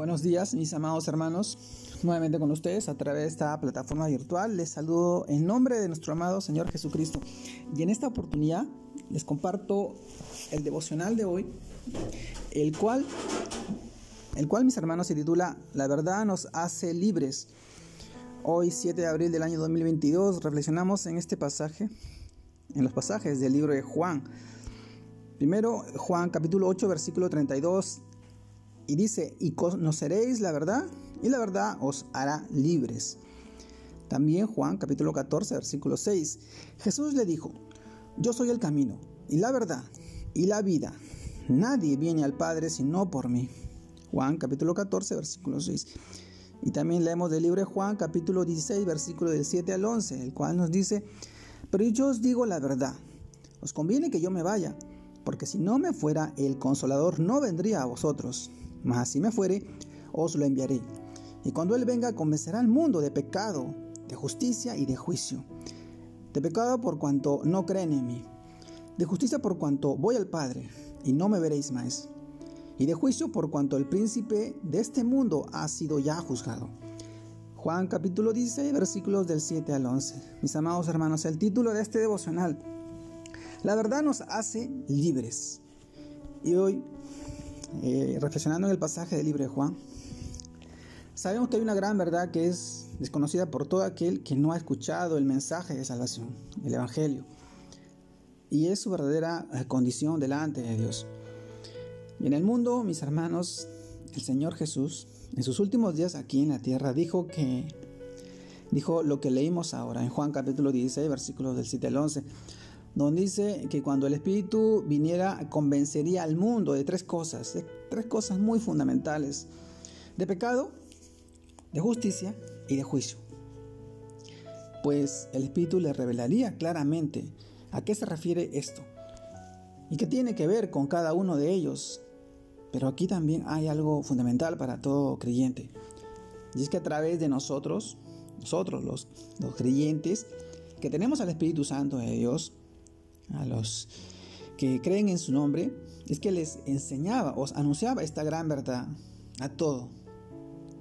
Buenos días, mis amados hermanos. Nuevamente con ustedes a través de esta plataforma virtual. Les saludo en nombre de nuestro amado Señor Jesucristo. Y en esta oportunidad les comparto el devocional de hoy, el cual, el cual mis hermanos se titula La verdad nos hace libres. Hoy, 7 de abril del año 2022, reflexionamos en este pasaje, en los pasajes del libro de Juan. Primero, Juan capítulo 8, versículo 32 y dice, y conoceréis la verdad, y la verdad os hará libres. También Juan capítulo 14, versículo 6. Jesús le dijo, yo soy el camino, y la verdad, y la vida. Nadie viene al Padre sino por mí. Juan capítulo 14, versículo 6. Y también leemos del libro de Juan capítulo 16, versículo del 7 al 11, el cual nos dice, pero yo os digo la verdad, os conviene que yo me vaya, porque si no me fuera, el consolador no vendría a vosotros mas si me fuere, os lo enviaré. Y cuando Él venga, convencerá al mundo de pecado, de justicia y de juicio. De pecado por cuanto no creen en mí. De justicia por cuanto voy al Padre y no me veréis más. Y de juicio por cuanto el príncipe de este mundo ha sido ya juzgado. Juan capítulo 16 versículos del 7 al 11. Mis amados hermanos, el título de este devocional. La verdad nos hace libres. Y hoy eh, reflexionando en el pasaje del libro de Juan, sabemos que hay una gran verdad que es desconocida por todo aquel que no ha escuchado el mensaje de salvación, el Evangelio, y es su verdadera eh, condición delante de Dios. Y en el mundo, mis hermanos, el Señor Jesús, en sus últimos días aquí en la tierra, dijo que dijo lo que leímos ahora en Juan capítulo 16, versículos del 7 al 11 donde dice que cuando el Espíritu viniera convencería al mundo de tres cosas, de tres cosas muy fundamentales, de pecado, de justicia y de juicio. Pues el Espíritu le revelaría claramente a qué se refiere esto y qué tiene que ver con cada uno de ellos. Pero aquí también hay algo fundamental para todo creyente. Y es que a través de nosotros, nosotros los, los creyentes, que tenemos al Espíritu Santo de Dios, a los que creen en su nombre, es que les enseñaba, os anunciaba esta gran verdad a todo,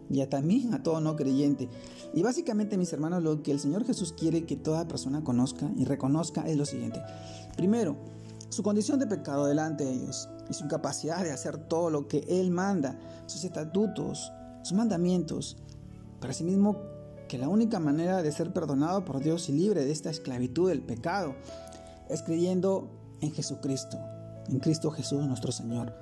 y a también a todo no creyente. Y básicamente, mis hermanos, lo que el Señor Jesús quiere que toda persona conozca y reconozca es lo siguiente. Primero, su condición de pecado delante de ellos y su incapacidad de hacer todo lo que Él manda, sus estatutos, sus mandamientos, para sí mismo que la única manera de ser perdonado por Dios y libre de esta esclavitud del pecado es creyendo en Jesucristo, en Cristo Jesús nuestro Señor.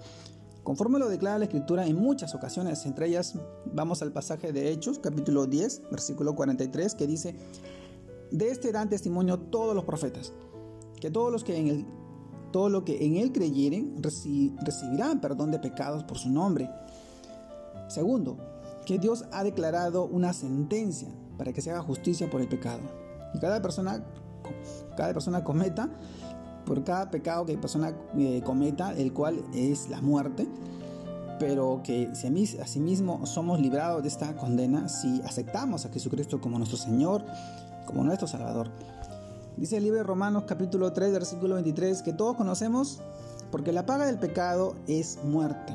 Conforme lo declara la Escritura en muchas ocasiones, entre ellas vamos al pasaje de Hechos, capítulo 10, versículo 43, que dice, de este dan testimonio todos los profetas, que todos los que en él, todo lo que en él creyeren recibirán perdón de pecados por su nombre. Segundo, que Dios ha declarado una sentencia para que se haga justicia por el pecado. Y cada persona cada persona cometa, por cada pecado que persona eh, cometa, el cual es la muerte, pero que si asimismo somos librados de esta condena si aceptamos a Jesucristo como nuestro Señor, como nuestro Salvador. Dice el libro de Romanos capítulo 3, versículo 23, que todos conocemos, porque la paga del pecado es muerte,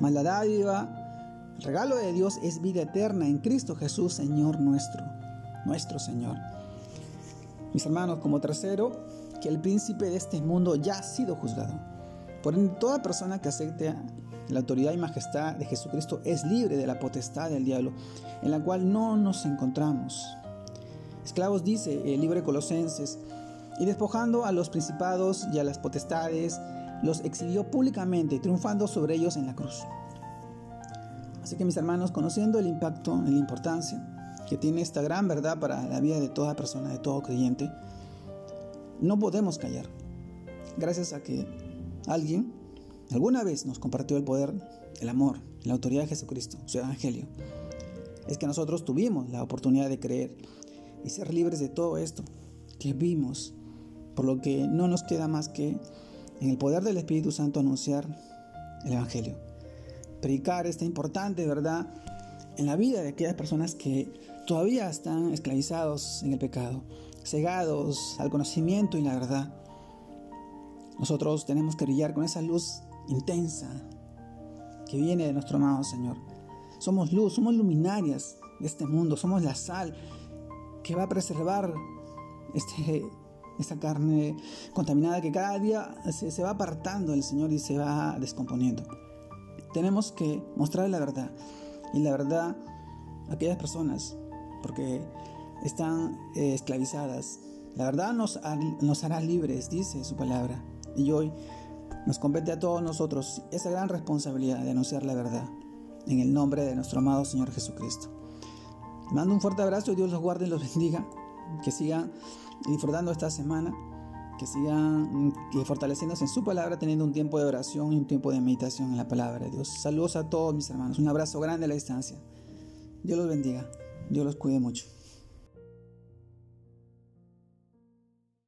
mas la el regalo de Dios es vida eterna en Cristo Jesús, Señor nuestro, nuestro Señor. Mis hermanos, como tercero, que el príncipe de este mundo ya ha sido juzgado. Por ende, toda persona que acepte la autoridad y majestad de Jesucristo es libre de la potestad del diablo, en la cual no nos encontramos. Esclavos dice el libre Colosenses, y despojando a los principados y a las potestades, los exhibió públicamente, triunfando sobre ellos en la cruz. Así que mis hermanos, conociendo el impacto la importancia que tiene esta gran verdad para la vida de toda persona, de todo creyente, no podemos callar. Gracias a que alguien alguna vez nos compartió el poder, el amor, la autoridad de Jesucristo, su evangelio. Es que nosotros tuvimos la oportunidad de creer y ser libres de todo esto que vimos, por lo que no nos queda más que en el poder del Espíritu Santo anunciar el evangelio. Predicar esta importante verdad en la vida de aquellas personas que todavía están esclavizados en el pecado, cegados al conocimiento y la verdad. Nosotros tenemos que brillar con esa luz intensa que viene de nuestro amado Señor, somos luz, somos luminarias de este mundo, somos la sal que va a preservar este, esta carne contaminada que cada día se, se va apartando del Señor y se va descomponiendo. Tenemos que mostrar la verdad y la verdad a aquellas personas, porque están eh, esclavizadas. La verdad nos, hará libres, dice su palabra. Y hoy nos compete a todos nosotros esa gran responsabilidad de anunciar la verdad. En el nombre de nuestro amado Señor Jesucristo. mando un fuerte abrazo y Dios los guarde y los bendiga. Que sigan disfrutando esta semana. Que sigan que fortaleciéndose en su palabra, teniendo un tiempo de oración y un tiempo de meditación en la palabra de Dios. Saludos a todos mis hermanos. Un abrazo grande a la distancia. Dios los bendiga. Dios los cuide mucho.